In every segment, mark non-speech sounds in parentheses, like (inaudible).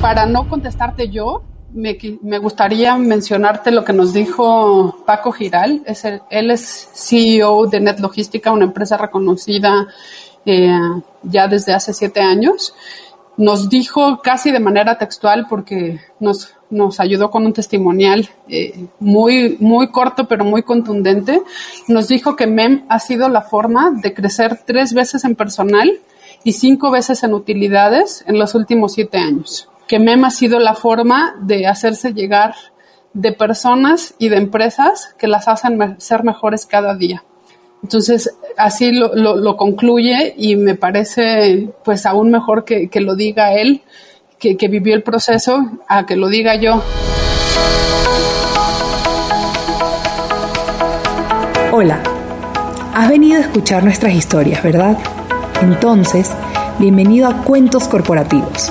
Para no contestarte yo, me, me, gustaría mencionarte lo que nos dijo Paco Giral. Es él es CEO de Net Logística, una empresa reconocida eh, ya desde hace siete años. Nos dijo casi de manera textual porque nos, ayudó con un testimonial eh, muy corto pero muy contundente. Nos dijo que MEM ha sido la forma de crecer tres veces en personal y cinco veces en utilidades en los últimos siete años. Que MEM ha sido la forma de hacerse llegar de personas y de empresas que las hacen ser mejores cada día. Entonces, así lo, lo, concluye y me parece pues aún mejor que, que lo diga él, que, que vivió el proceso, a que lo diga yo. Hola, has venido a escuchar nuestras historias, ¿verdad? Entonces, bienvenido a Cuentos Corporativos,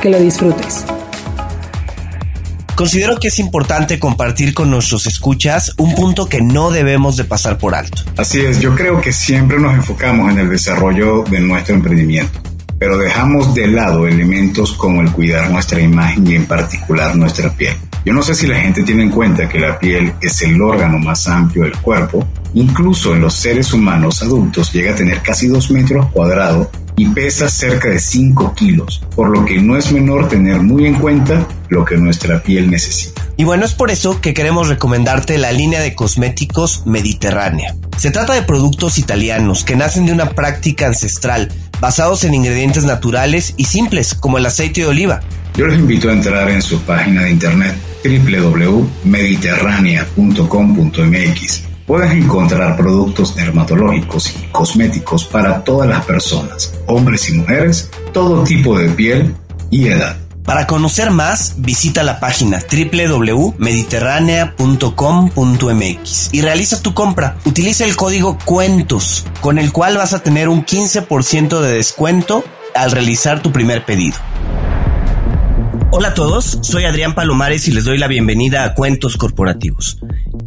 Que lo disfrutes. Considero que es importante compartir con nuestros escuchas un punto que no debemos de pasar por alto. Así es, yo creo que siempre nos enfocamos en el desarrollo de nuestro emprendimiento, pero dejamos de lado elementos como el cuidar nuestra imagen y en particular nuestra piel. Yo no sé si la gente tiene en cuenta que la piel es el órgano más amplio del cuerpo, incluso en los seres humanos adultos llega a tener casi 2 metros cuadrados y pesa cerca de 5 kilos, por lo que no es menor tener muy en cuenta lo que nuestra piel necesita. Y bueno, es por eso que queremos recomendarte la línea de cosméticos mediterránea. Se trata de productos italianos que nacen de una práctica ancestral, basados en ingredientes naturales y simples como el aceite de oliva. Yo les invito a entrar en su página de internet www.mediterránea.com.mx puedes encontrar productos dermatológicos y cosméticos para todas las personas, hombres y mujeres, todo tipo de piel y edad. Para conocer más, visita la página www.mediterránea.com.mx y realiza tu compra. Utiliza el código CUENTOS, con el cual vas a tener un 15% de descuento al realizar tu primer pedido. Hola a todos, soy Adrián Palomares y les doy la bienvenida a Cuentos Corporativos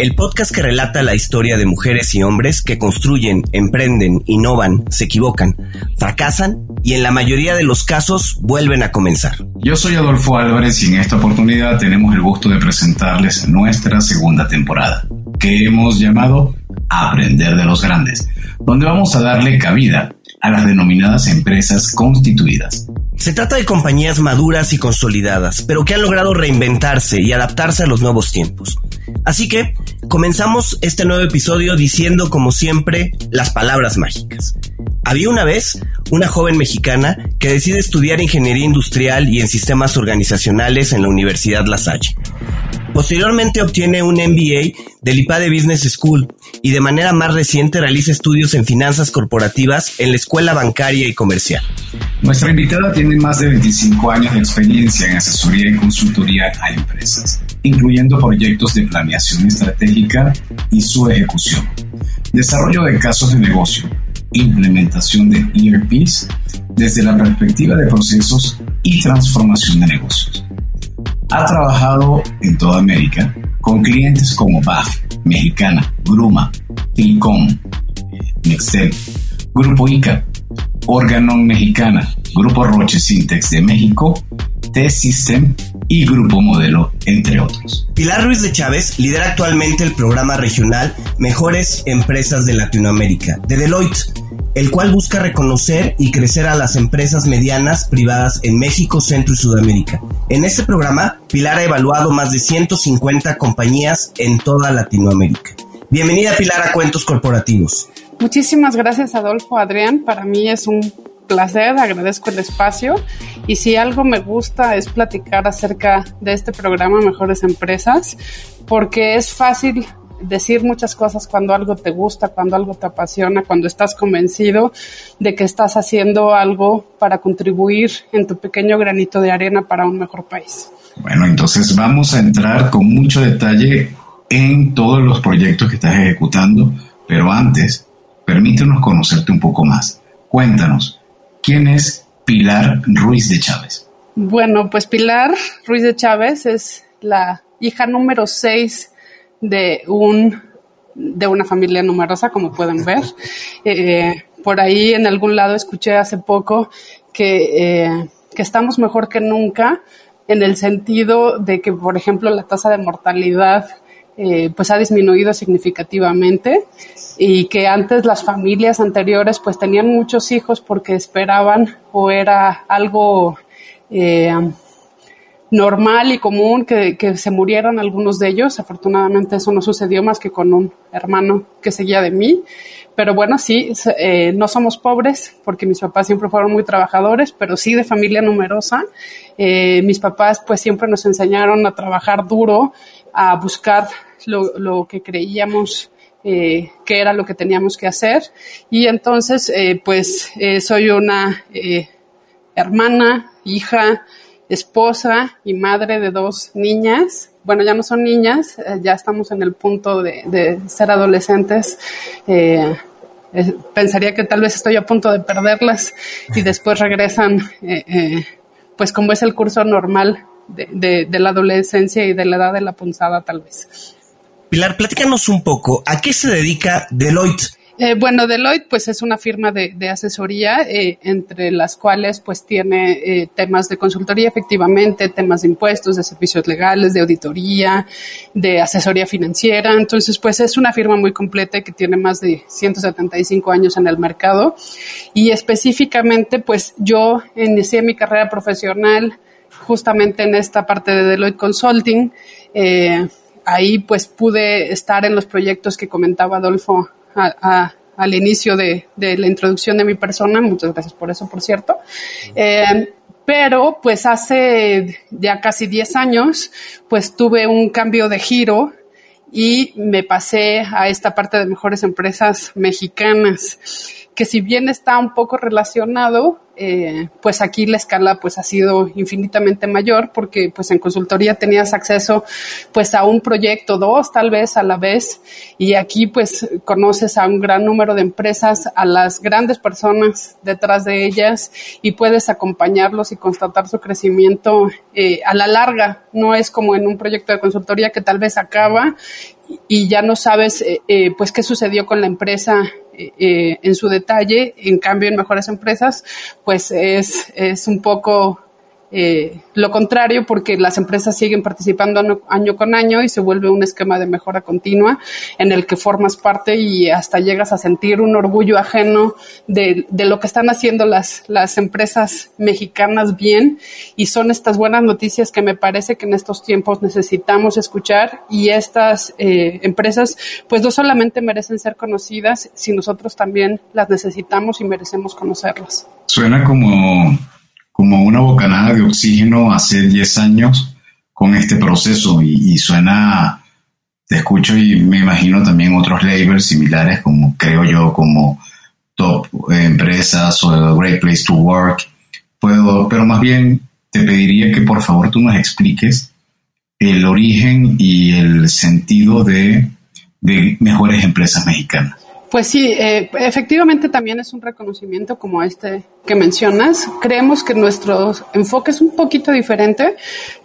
el podcast que relata la historia de mujeres y hombres que construyen, emprenden, innovan, se equivocan, fracasan y en la mayoría de los casos vuelven a comenzar. Yo soy Adolfo Álvarez y en esta oportunidad tenemos el gusto de presentarles nuestra segunda temporada, que hemos llamado Aprender de los Grandes, donde vamos a darle cabida a las denominadas empresas constituidas. Se trata de compañías maduras y consolidadas, pero que han logrado reinventarse y adaptarse a los nuevos tiempos. Así que comenzamos este nuevo episodio diciendo, como siempre, las palabras mágicas. Había una vez una joven mexicana que decide estudiar ingeniería industrial y en sistemas organizacionales en la Universidad La Salle. Posteriormente obtiene un MBA del IPADE Business School y de manera más reciente realiza estudios en finanzas corporativas en la Escuela Bancaria y Comercial. Nuestra invitada tiene más de 25 años de experiencia en asesoría y consultoría a empresas, incluyendo proyectos de planeación estratégica y su ejecución, desarrollo de casos de negocio, implementación de ERPs desde la perspectiva de procesos y transformación de negocios ha trabajado en toda América con clientes como BAF, Mexicana, Gruma, Telecom, Nextel, Grupo ICA, Organon Mexicana, Grupo Roche Sintex de México, T-System y Grupo Modelo, entre otros. Pilar Ruiz de Chávez lidera actualmente el programa regional Mejores Empresas de Latinoamérica de Deloitte el cual busca reconocer y crecer a las empresas medianas privadas en México, Centro y Sudamérica. En este programa, Pilar ha evaluado más de 150 compañías en toda Latinoamérica. Bienvenida Pilar a Cuentos Corporativos. Muchísimas gracias Adolfo, Adrián. Para mí es un placer, agradezco el espacio y si algo me gusta es platicar acerca de este programa Mejores Empresas porque es fácil decir muchas cosas cuando algo te gusta, cuando algo te apasiona, cuando estás convencido de que estás haciendo algo para contribuir en tu pequeño granito de arena para un mejor país. Bueno, entonces vamos a entrar con mucho detalle en todos los proyectos que estás ejecutando, pero antes, permítenos conocerte un poco más. Cuéntanos, ¿quién es Pilar Ruiz de Chávez? Bueno, pues Pilar Ruiz de Chávez es la hija número 6 de un de una familia numerosa, como pueden ver. (laughs) Eh, por ahí en algún lado escuché hace poco que, eh, que estamos mejor que nunca en el sentido de que, por ejemplo, la tasa de mortalidad eh, pues ha disminuido significativamente y que antes las familias anteriores pues tenían muchos hijos porque esperaban o era algo normal y común que, se murieran algunos de ellos. Afortunadamente eso no sucedió más que con un hermano que seguía de mí. Pero bueno, sí, eh, no somos pobres porque mis papás siempre fueron muy trabajadores, pero sí de familia numerosa. Eh, mis papás pues siempre nos enseñaron a trabajar duro, a buscar lo, que creíamos eh, que era lo que teníamos que hacer. Y entonces pues soy una hermana, hija, esposa y madre de dos niñas. Bueno, ya no son niñas, eh, ya estamos en el punto de, ser adolescentes. Eh, eh, pensaría que tal vez estoy a punto de perderlas y después regresan, pues como es el curso normal de, de, la adolescencia y de la edad de la punzada tal vez. Pilar, platícanos un poco, ¿a qué se dedica Deloitte? Eh, bueno, Deloitte pues es una firma de, asesoría eh, entre las cuales pues tiene eh, temas de consultoría efectivamente, temas de impuestos, de servicios legales, de auditoría, de asesoría financiera. Entonces pues es una firma muy completa que tiene más de 175 años en el mercado y específicamente pues yo inicié mi carrera profesional justamente en esta parte de Deloitte Consulting. ahí pues pude estar en los proyectos que comentaba Adolfo al inicio de, la introducción de mi persona. Muchas gracias por eso, por cierto. Eh, pero pues hace ya casi 10 años, pues tuve un cambio de giro y me pasé a esta parte de mejores empresas mexicanas, que si bien está un poco relacionado, eh, pues aquí la escala pues ha sido infinitamente mayor porque pues en consultoría tenías acceso pues a un proyecto, dos tal vez a la vez y aquí pues conoces a un gran número de empresas, a las grandes personas detrás de ellas y puedes acompañarlos y constatar su crecimiento eh, a la larga. No es como en un proyecto de consultoría que tal vez acaba y ya no sabes eh, pues qué sucedió con la empresa eh, en su detalle, en cambio en mejores empresas, pues es, es un poco eh, lo contrario, porque las empresas siguen participando año, con año y se vuelve un esquema de mejora continua en el que formas parte y hasta llegas a sentir un orgullo ajeno de, lo que están haciendo las, las empresas mexicanas bien. Y son estas buenas noticias que me parece que en estos tiempos necesitamos escuchar y estas eh, empresas pues no solamente merecen ser conocidas, sino nosotros también las necesitamos y merecemos conocerlas. Suena como como una bocanada de oxígeno hace 10 años con este proceso y, suena, te escucho y me imagino también otros labels similares como creo yo como top empresas o great place to work. Puedo, pero más bien te pediría que por favor tú nos expliques el origen y el sentido de, de mejores empresas mexicanas. Pues sí, eh, efectivamente también es un reconocimiento como este que mencionas. Creemos que nuestro enfoque es un poquito diferente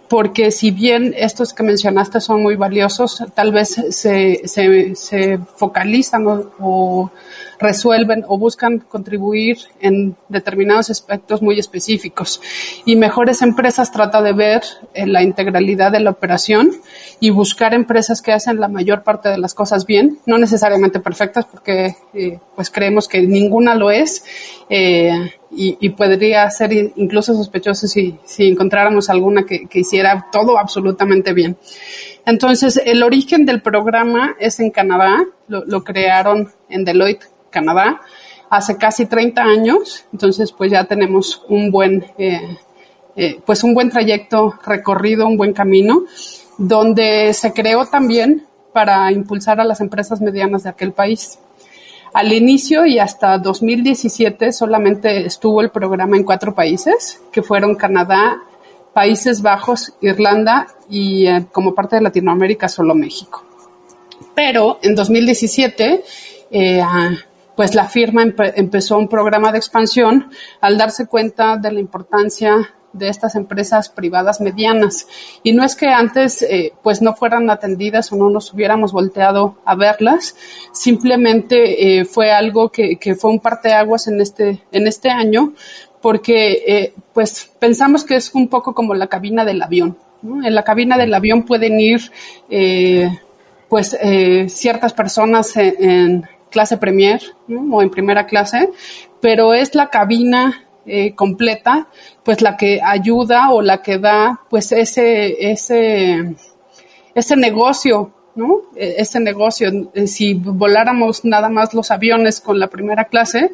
porque si bien estos que mencionaste son muy valiosos, tal vez se, se, focalizan o, resuelven o buscan contribuir en determinados aspectos muy específicos. Y Mejores Empresas trata de ver eh, la integralidad de la operación y buscar empresas que hacen la mayor parte de las cosas bien, no necesariamente perfectas, porque eh, pues creemos que ninguna lo es. Eh, y, podría ser incluso sospechoso si, si encontráramos alguna que, hiciera todo absolutamente bien. Entonces, el origen del programa es en Canadá, lo, crearon en Deloitte, Canadá, hace casi 30 años, entonces pues ya tenemos un buen, eh, eh, pues un buen trayecto recorrido, un buen camino, donde se creó también para impulsar a las empresas medianas de aquel país. Al inicio y hasta 2017 solamente estuvo el programa en cuatro países, que fueron Canadá, Países Bajos, Irlanda y eh, como parte de Latinoamérica solo México. Pero en 2017, eh, pues la firma empezó un programa de expansión al darse cuenta de la importancia de estas empresas privadas medianas. Y no es que antes eh, pues no fueran atendidas o no nos hubiéramos volteado a verlas, simplemente eh, fue algo que, que, fue un parteaguas en este, en este año, porque eh, pues pensamos que es un poco como la cabina del avión. En la cabina del avión pueden ir pues ciertas personas en, clase premier o en primera clase, pero es la cabina eh, completa, pues la que ayuda o la que da, pues ese, ese, ese negocio, ¿no? E, ese negocio. Eh, si voláramos nada más los aviones con la primera clase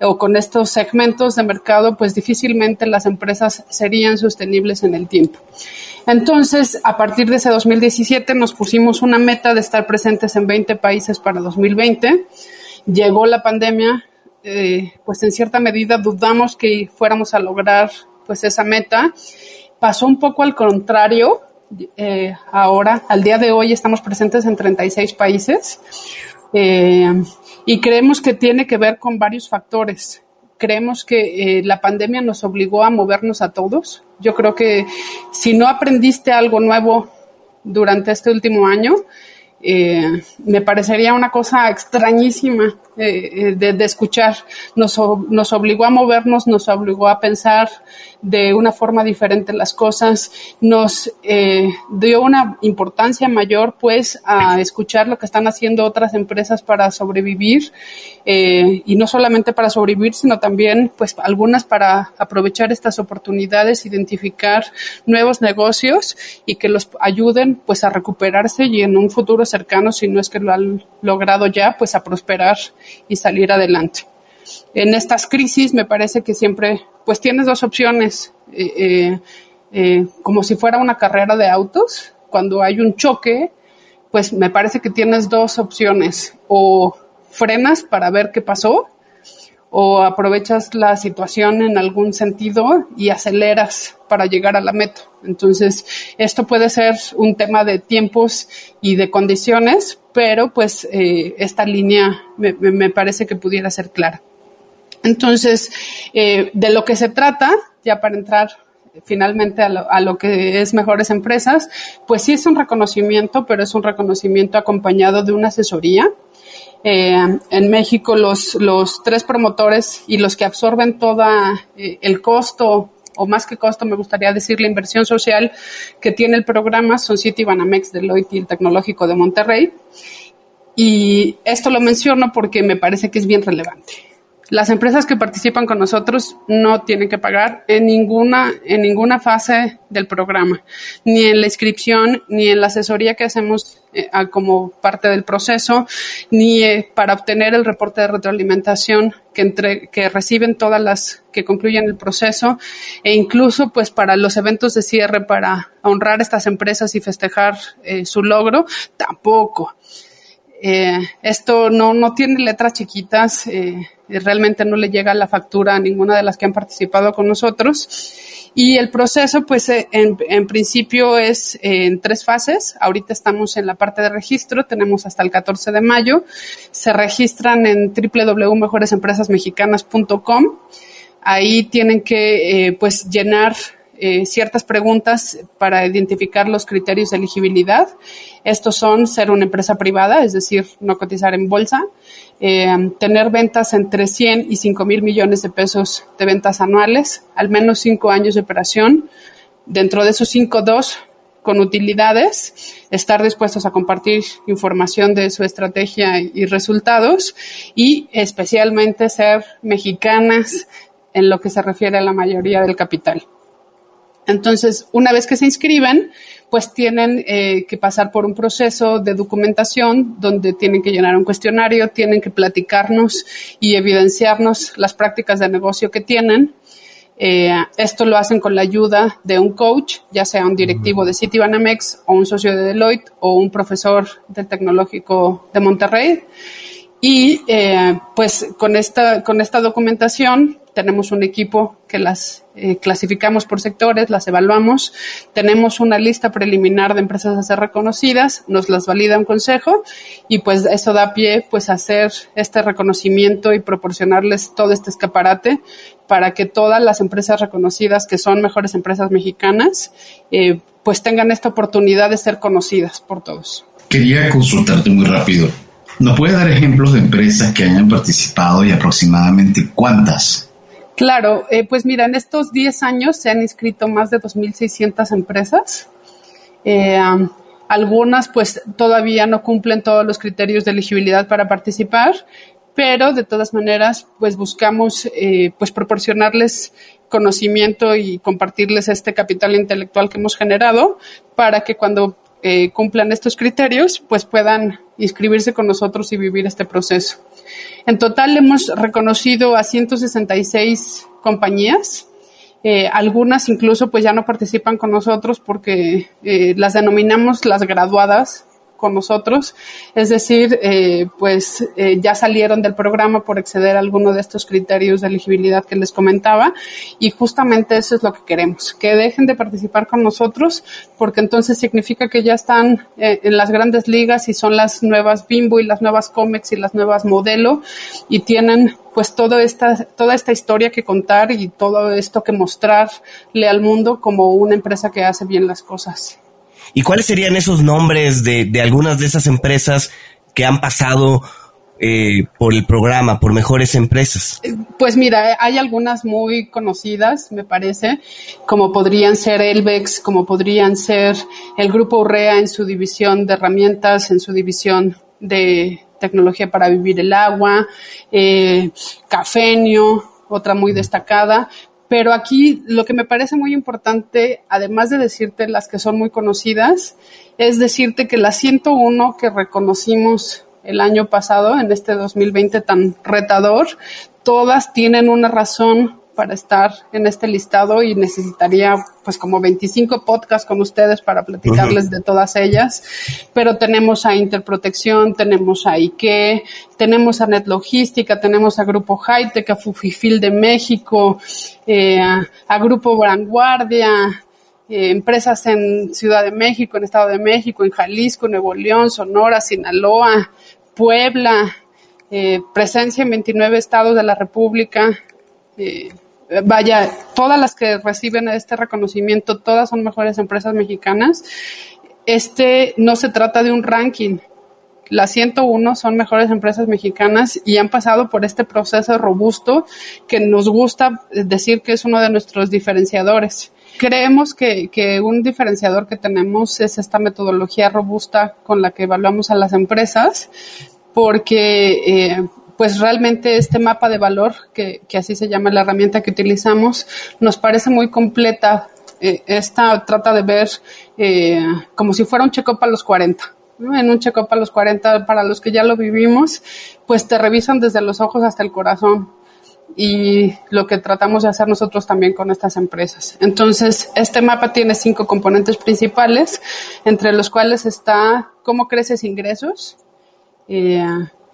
o con estos segmentos de mercado, pues difícilmente las empresas serían sostenibles en el tiempo. Entonces, a partir de ese 2017 nos pusimos una meta de estar presentes en 20 países para 2020. Llegó la pandemia, eh, pues en cierta medida dudamos que fuéramos a lograr pues esa meta. Pasó un poco al contrario. Eh, ahora, al día de hoy, estamos presentes en 36 países eh, y creemos que tiene que ver con varios factores. Creemos que la pandemia nos obligó a movernos a todos. Yo creo que si no aprendiste algo nuevo durante este último año, me parecería una cosa extrañísima eh, de, escuchar. Nos, nos obligó a movernos, nos obligó a pensar de una forma diferente las cosas, nos eh, dio una importancia mayor pues a escuchar lo que están haciendo otras empresas para sobrevivir eh, y no solamente para sobrevivir, sino también pues algunas para aprovechar estas oportunidades, identificar nuevos negocios y que los ayuden pues a recuperarse y en un futuro cercano, si no es que lo han logrado ya, pues a prosperar y salir adelante. En estas crisis me parece que siempre pues tienes dos opciones, eh, eh, eh, como si fuera una carrera de autos. Cuando hay un choque, pues me parece que tienes dos opciones, o frenas para ver qué pasó, o aprovechas la situación en algún sentido y aceleras para llegar a la meta. Entonces, esto puede ser un tema de tiempos y de condiciones, pero pues eh, esta línea me, parece que pudiera ser clara. Entonces, eh, de lo que se trata, ya para entrar finalmente a lo, que es mejores empresas, pues sí es un reconocimiento, pero es un reconocimiento acompañado de una asesoría. Eh, en México los, los tres promotores y los que absorben todo el costo o más que costo, me gustaría decir la inversión social que tiene el programa son City Banamex, Deloitte y el Tecnológico de Monterrey. Y esto lo menciono porque me parece que es bien relevante. Las empresas que participan con nosotros no tienen que pagar en ninguna, en ninguna fase del programa, ni en la inscripción, ni en la asesoría que hacemos eh, como parte del proceso, ni eh, para obtener el reporte de retroalimentación que, entre, que reciben todas las que concluyen el proceso, e incluso pues para los eventos de cierre para honrar estas empresas y festejar eh, su logro, tampoco. esto no, no tiene letras chiquitas realmente no le llega la factura a ninguna de las que han participado con nosotros. Y el proceso, pues eh, en, principio es eh, en tres fases. Ahorita estamos en la parte de registro, tenemos hasta el 14 de mayo. Se registran en www.mejoresempresasmexicanas.com. Ahí tienen que eh, pues llenar ciertas preguntas para identificar los criterios de elegibilidad. Estos son ser una empresa privada, es decir, no cotizar en bolsa, eh, tener ventas entre 100 y 5 mil millones de pesos de ventas anuales, al menos 5 años de operación, dentro de esos 5, 2 con utilidades, estar dispuestos a compartir información de su estrategia y resultados y especialmente ser mexicanas en lo que se refiere a la mayoría del capital. Entonces, una vez que se inscriben, pues tienen eh, que pasar por un proceso de documentación donde tienen que llenar un cuestionario, tienen que platicarnos y evidenciarnos las prácticas de negocio que tienen. Eh, esto lo hacen con la ayuda de un coach, ya sea un directivo de Citibanamex o un socio de Deloitte o un profesor del Tecnológico de Monterrey. Y eh, pues con esta, con esta documentación tenemos un equipo que las eh, clasificamos por sectores, las evaluamos, tenemos una lista preliminar de empresas a ser reconocidas, nos las valida un consejo y pues eso da pie pues a hacer este reconocimiento y proporcionarles todo este escaparate para que todas las empresas reconocidas que son mejores empresas mexicanas eh, pues tengan esta oportunidad de ser conocidas por todos. Quería consultarte muy rápido. ¿No puede dar ejemplos de empresas que hayan participado y aproximadamente cuántas? Claro, eh, pues mira, en estos 10 años se han inscrito más de 2.600 empresas. Eh, algunas pues todavía no cumplen todos los criterios de elegibilidad para participar, pero de todas maneras pues buscamos eh, pues proporcionarles conocimiento y compartirles este capital intelectual que hemos generado para que cuando eh, cumplan estos criterios, pues puedan inscribirse con nosotros y vivir este proceso. En total hemos reconocido a 166 compañías. Eh, algunas incluso pues ya no participan con nosotros porque eh, las denominamos las graduadas con nosotros, es decir, eh, pues eh, ya salieron del programa por exceder alguno de estos criterios de elegibilidad que les comentaba y justamente eso es lo que queremos, que dejen de participar con nosotros porque entonces significa que ya están eh, en las grandes ligas y son las nuevas Bimbo y las nuevas Comex y las nuevas Modelo y tienen pues toda esta, toda esta historia que contar y todo esto que mostrarle al mundo como una empresa que hace bien las cosas. ¿Y cuáles serían esos nombres de, de algunas de esas empresas que han pasado eh, por el programa, por mejores empresas? Pues mira, hay algunas muy conocidas, me parece, como podrían ser Elbex, como podrían ser el Grupo Urrea en su división de herramientas, en su división de tecnología para vivir el agua, eh, Cafenio, otra muy destacada, pero aquí lo que me parece muy importante, además de decirte las que son muy conocidas, es decirte que las 101 que reconocimos el año pasado, en este 2020 tan retador, todas tienen una razón para estar en este listado y necesitaría pues como 25 podcasts con ustedes para platicarles de todas ellas, pero tenemos a Interprotección, tenemos a IKE, tenemos a Net Logística, tenemos a Grupo Hightech, a Fujifil de México, eh, a, Grupo Vanguardia, eh, empresas en Ciudad de México, en Estado de México, en Jalisco, Nuevo León, Sonora, Sinaloa, Puebla, eh, presencia en 29 estados de la República, vaya, todas las que reciben este reconocimiento, todas son mejores empresas mexicanas. Este no se trata de un ranking. Las 101 son mejores empresas mexicanas y han pasado por este proceso robusto que nos gusta decir que es uno de nuestros diferenciadores. Creemos que, que un diferenciador que tenemos es esta metodología robusta con la que evaluamos a las empresas, porque eh, pues realmente este mapa de valor, que, así se llama la herramienta que utilizamos, nos parece muy completa. Eh, esta trata de ver eh, como si fuera un check-up a los 40. En un check-up a los 40, para los que ya lo vivimos, pues te revisan desde los ojos hasta el corazón y lo que tratamos de hacer nosotros también con estas empresas. Entonces, este mapa tiene cinco componentes principales, entre los cuales está cómo creces ingresos, eh,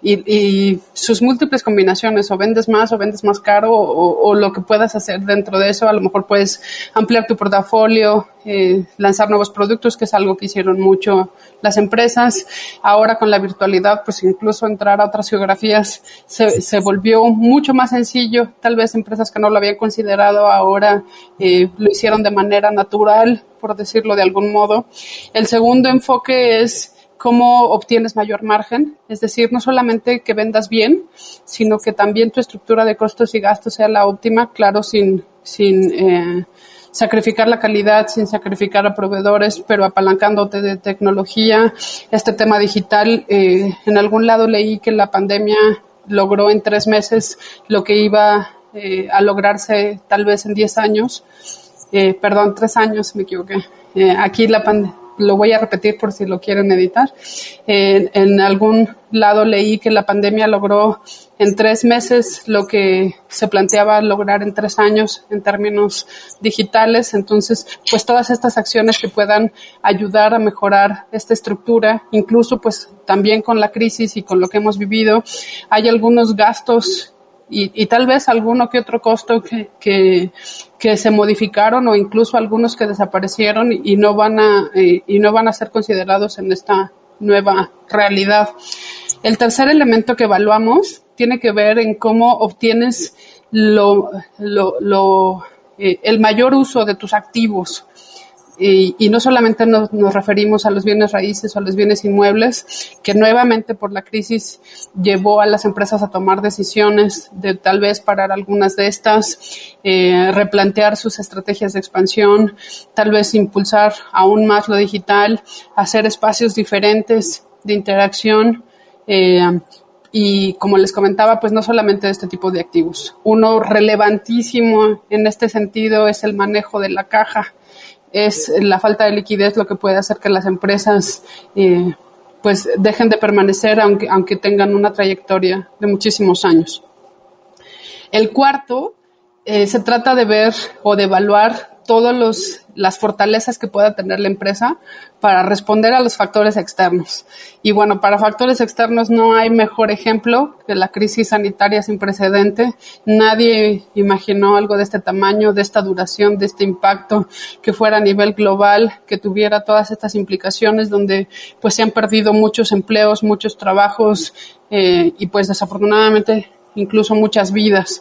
y, sus múltiples combinaciones, o vendes más o vendes más caro, o, lo que puedas hacer dentro de eso, a lo mejor puedes ampliar tu portafolio, eh, lanzar nuevos productos, que es algo que hicieron mucho las empresas. Ahora con la virtualidad, pues incluso entrar a otras geografías se, se volvió mucho más sencillo. Tal vez empresas que no lo habían considerado ahora eh, lo hicieron de manera natural, por decirlo de algún modo. El segundo enfoque es cómo obtienes mayor margen, es decir, no solamente que vendas bien, sino que también tu estructura de costos y gastos sea la óptima, claro, sin, sin eh, sacrificar la calidad, sin sacrificar a proveedores, pero apalancándote de tecnología. Este tema digital, eh, en algún lado leí que la pandemia logró en tres meses lo que iba eh, a lograrse tal vez en diez años. perdón, tres años, me equivoqué. aquí la pandemia lo voy a repetir por si lo quieren editar. en algún lado leí que la pandemia logró en tres meses lo que se planteaba lograr en tres años en términos digitales. Entonces, pues todas estas acciones que puedan ayudar a mejorar esta estructura, incluso pues también con la crisis y con lo que hemos vivido, hay algunos gastos y, tal vez alguno que otro costo que, que, que, se modificaron o incluso algunos que desaparecieron y no van a eh, y no van a ser considerados en esta nueva realidad. El tercer elemento que evaluamos tiene que ver en cómo obtienes lo, lo, eh, el mayor uso de tus activos. Y, no solamente nos, referimos a los bienes raíces o a los bienes inmuebles, que nuevamente por la crisis llevó a las empresas a tomar decisiones de tal vez parar algunas de estas, eh, replantear sus estrategias de expansión, tal vez impulsar aún más lo digital, hacer espacios diferentes de interacción. Eh, y como les comentaba, pues no solamente de este tipo de activos. Uno relevantísimo en este sentido es el manejo de la caja. Es la falta de liquidez lo que puede hacer que las empresas eh, pues dejen de permanecer aunque, aunque tengan una trayectoria de muchísimos años. El cuarto, eh, se trata de ver o de evaluar todas las fortalezas que pueda tener la empresa para responder a los factores externos. Y bueno, para factores externos no hay mejor ejemplo que la crisis sanitaria sin precedente. Nadie imaginó algo de este tamaño, de esta duración, de este impacto, que fuera a nivel global, que tuviera todas estas implicaciones donde pues se han perdido muchos empleos, muchos trabajos eh, y pues desafortunadamente incluso muchas vidas.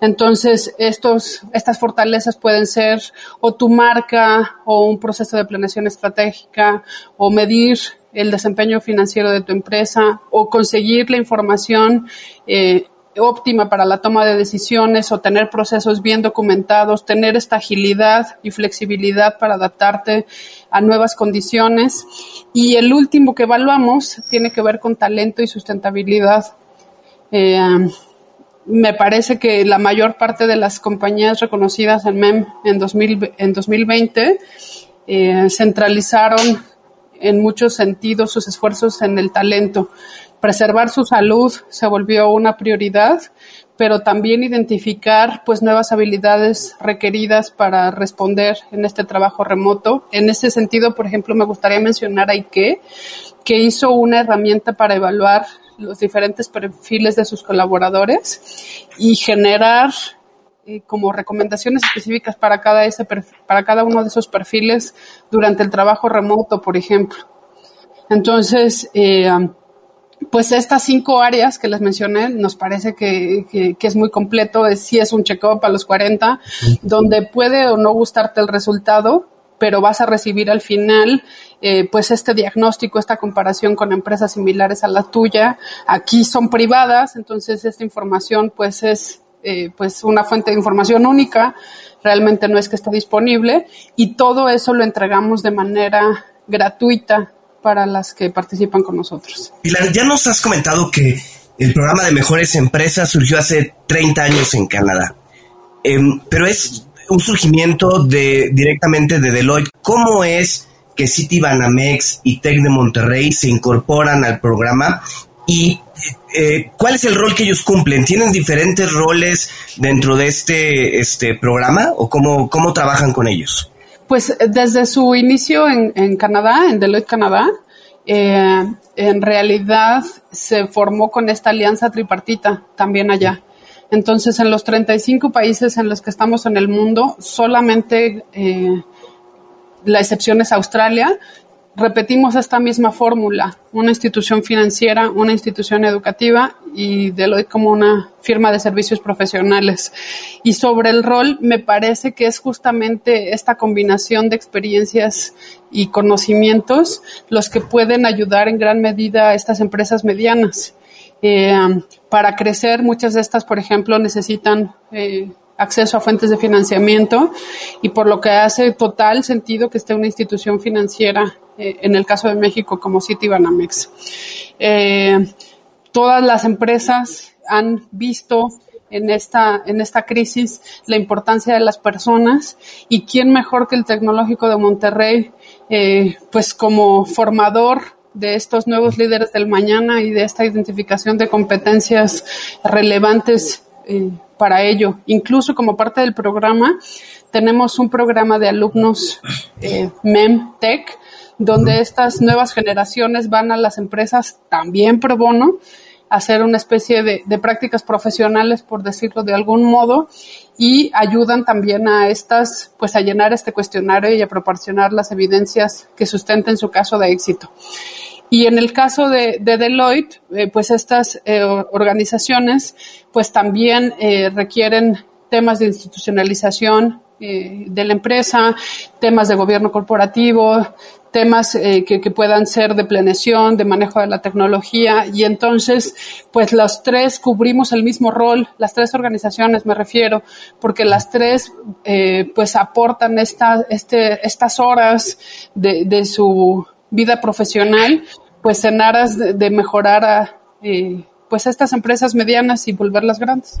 Entonces, estos, estas fortalezas pueden ser o tu marca o un proceso de planeación estratégica o medir el desempeño financiero de tu empresa o conseguir la información eh, óptima para la toma de decisiones o tener procesos bien documentados, tener esta agilidad y flexibilidad para adaptarte a nuevas condiciones. Y el último que evaluamos tiene que ver con talento y sustentabilidad. Eh, me parece que la mayor parte de las compañías reconocidas en MEM en, 2020 eh, centralizaron en muchos sentidos sus esfuerzos en el talento. Preservar su salud se volvió una prioridad, pero también identificar pues nuevas habilidades requeridas para responder en este trabajo remoto. En ese sentido, por ejemplo, me gustaría mencionar a IKE, que hizo una herramienta para evaluar los diferentes perfiles de sus colaboradores y generar eh, como recomendaciones específicas para cada, ese para cada uno de esos perfiles durante el trabajo remoto, por ejemplo. Entonces, eh, pues estas cinco áreas que les mencioné, nos parece que, que, es muy completo, es, sí es un check-up a los 40, donde puede o no gustarte el resultado, pero vas a recibir al final eh, pues este diagnóstico, esta comparación con empresas similares a la tuya. Aquí son privadas, entonces esta información pues es eh, pues una fuente de información única, realmente no es que esté disponible y todo eso lo entregamos de manera gratuita para las que participan con nosotros. Pilar, ya nos has comentado que el programa de mejores empresas surgió hace 30 años en Canadá, em, pero es un surgimiento de, directamente de Deloitte. ¿Cómo es que City Banamex y Tech de Monterrey se incorporan al programa? ¿Y eh, cuál es el rol que ellos cumplen? ¿Tienen diferentes roles dentro de este, este programa o cómo, cómo trabajan con ellos? Pues desde su inicio en, Canadá, en Deloitte Canadá, eh, en realidad se formó con esta alianza tripartita también allá. Entonces, en los 35 países en los que estamos en el mundo, solamente eh, la excepción es Australia, repetimos esta misma fórmula, una institución financiera, una institución educativa y Deloitte como una firma de servicios profesionales. Y sobre el rol, me parece que es justamente esta combinación de experiencias y conocimientos los que pueden ayudar en gran medida a estas empresas medianas. Eh, para crecer, muchas de estas, por ejemplo, necesitan eh, acceso a fuentes de financiamiento y por lo que hace total sentido que esté una institución financiera, eh, en el caso de México, como Citibanamex. todas las empresas han visto en esta, en esta crisis la importancia de las personas y quién mejor que el Tecnológico de Monterrey, pues como formador de estos nuevos líderes del mañana y de esta identificación de competencias relevantes eh, para ello. Incluso como parte del programa, tenemos un programa de alumnos eh, MEMTech, donde estas nuevas generaciones van a las empresas también pro bono hacer una especie de, prácticas profesionales, por decirlo de algún modo, y ayudan también a estas, pues a llenar este cuestionario y a proporcionar las evidencias que sustenten su caso de éxito. Y en el caso de, de Deloitte, eh, pues estas eh, organizaciones, pues también eh, requieren temas de institucionalización eh, de la empresa, temas de gobierno corporativo, temas eh, que, que, puedan ser de planeación, de manejo de la tecnología y entonces pues los tres cubrimos el mismo rol, las tres organizaciones me refiero, porque las tres eh, pues aportan esta, este, estas horas de, su vida profesional pues en aras de, de mejorar a, eh, pues estas empresas medianas y volverlas grandes.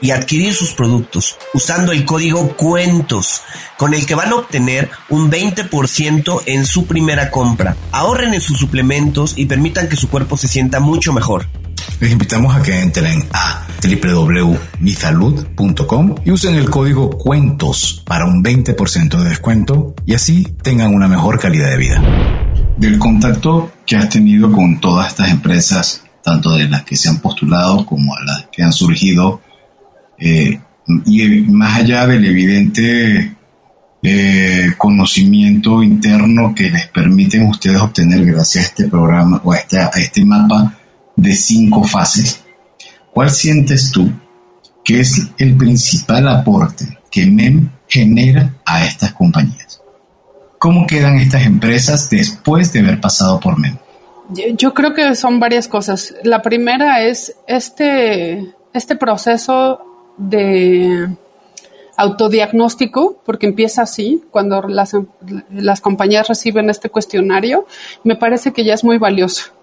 y adquirir sus productos usando el código cuentos con el que van a obtener un 20% en su primera compra. Ahorren en sus suplementos y permitan que su cuerpo se sienta mucho mejor. Les invitamos a que entren a www.misalud.com y usen el código cuentos para un 20% de descuento y así tengan una mejor calidad de vida. Del contacto que has tenido con todas estas empresas, tanto de las que se han postulado como a las que han surgido, eh, y más allá del evidente eh, conocimiento interno que les permiten ustedes obtener gracias a este programa o a este, a este mapa de cinco fases, ¿cuál sientes tú que es el principal aporte que MEM genera a estas compañías? ¿Cómo quedan estas empresas después de haber pasado por MEM? Yo creo que son varias cosas. La primera es este, este proceso de autodiagnóstico, porque empieza así, cuando las, las compañías reciben este cuestionario, me parece que ya es muy valioso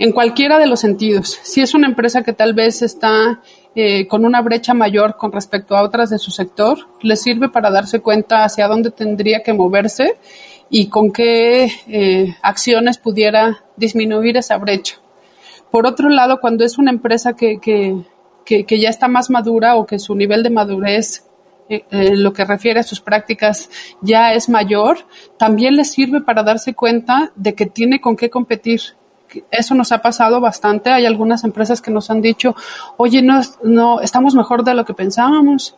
en cualquiera de los sentidos. Si es una empresa que tal vez está eh, con una brecha mayor con respecto a otras de su sector, le sirve para darse cuenta hacia dónde tendría que moverse y con qué eh, acciones pudiera disminuir esa brecha. Por otro lado, cuando es una empresa que, que, que, que ya está más madura o que su nivel de madurez eh, eh, lo que refiere a sus prácticas ya es mayor, también le sirve para darse cuenta de que tiene con qué competir, eso nos ha pasado bastante. Hay algunas empresas que nos han dicho, oye, no, no estamos mejor de lo que pensábamos.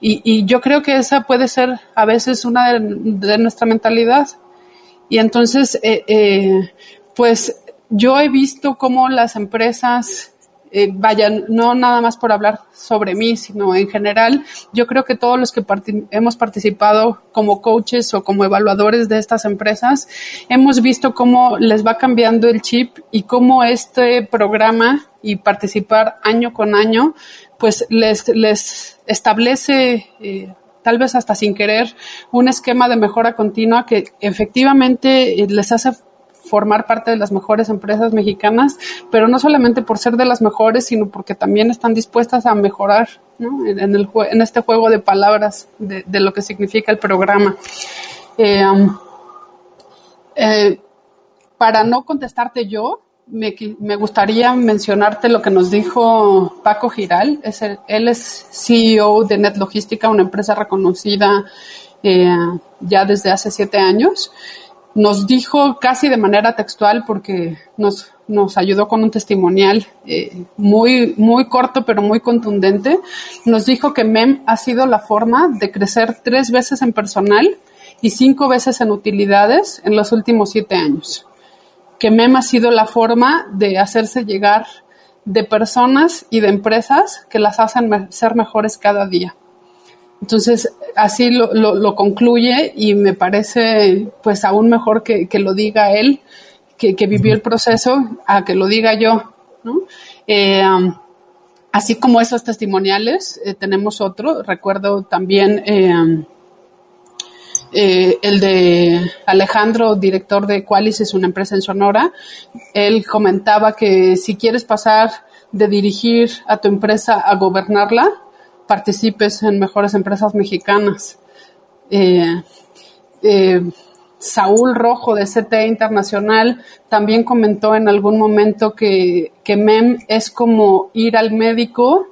Y, y yo creo que esa puede ser a veces una de, nuestra mentalidad. Y entonces, eh, pues yo he visto cómo las empresas eh, vaya, no nada más por hablar sobre mí, sino en general, yo creo que todos los que hemos participado como coaches o como evaluadores de estas empresas, hemos visto cómo les va cambiando el chip y cómo este programa y participar año con año, pues les, les establece eh, tal vez hasta sin querer, un esquema de mejora continua que efectivamente eh, les hace formar parte de las mejores empresas mexicanas, pero no solamente por ser de las mejores, sino porque también están dispuestas a mejorar en, el, este juego de palabras de, lo que significa el programa. Eh, um, eh, para no contestarte yo, me, gustaría mencionarte lo que nos dijo Paco Giral. Es él es CEO de Net Logística, una empresa reconocida eh, ya desde hace siete años. Nos dijo casi de manera textual porque nos, nos ayudó con un testimonial eh, muy, muy corto pero muy contundente. Nos dijo que MEM ha sido la forma de crecer tres veces en personal y cinco veces en utilidades en los últimos siete años. Que MEM ha sido la forma de hacerse llegar de personas y de empresas que las hacen ser mejores cada día. Entonces, así lo, lo, concluye y me parece pues aún mejor que, que lo diga él, que, que, vivió el proceso, a que lo diga yo. ¿no? Eh, así como esos testimoniales, eh, tenemos otro. Recuerdo también eh, eh, el de Alejandro, director de Qualis, es una empresa en Sonora. Él comentaba que si quieres pasar de dirigir a tu empresa a gobernarla, participes en mejores empresas mexicanas. Eh, eh, Saúl Rojo de CTE Internacional también comentó en algún momento que, que MEM es como ir al médico,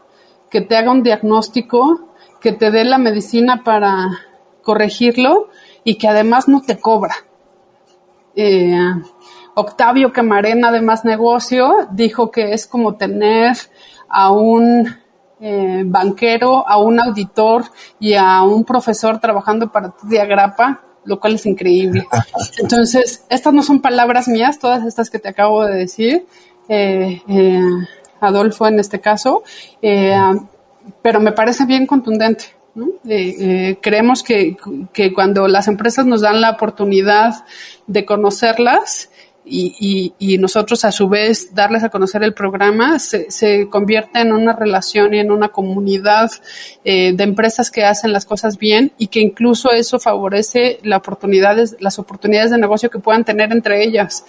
que te haga un diagnóstico, que te dé la medicina para corregirlo y que además no te cobra. Eh, Octavio Camarena de Más Negocio dijo que es como tener a un eh, banquero, a un auditor y a un profesor trabajando para tu diagrapa, lo cual es increíble. (laughs) Entonces, estas no son palabras mías, todas estas que te acabo de decir, eh, eh, Adolfo en este caso, pero me parece bien contundente. creemos que, que cuando las empresas nos dan la oportunidad de conocerlas, y, y, nosotros a su vez darles a conocer el programa, se, convierte en una relación y en una comunidad eh, de empresas que hacen las cosas bien y que incluso eso favorece las oportunidades, las oportunidades de negocio que puedan tener entre ellas.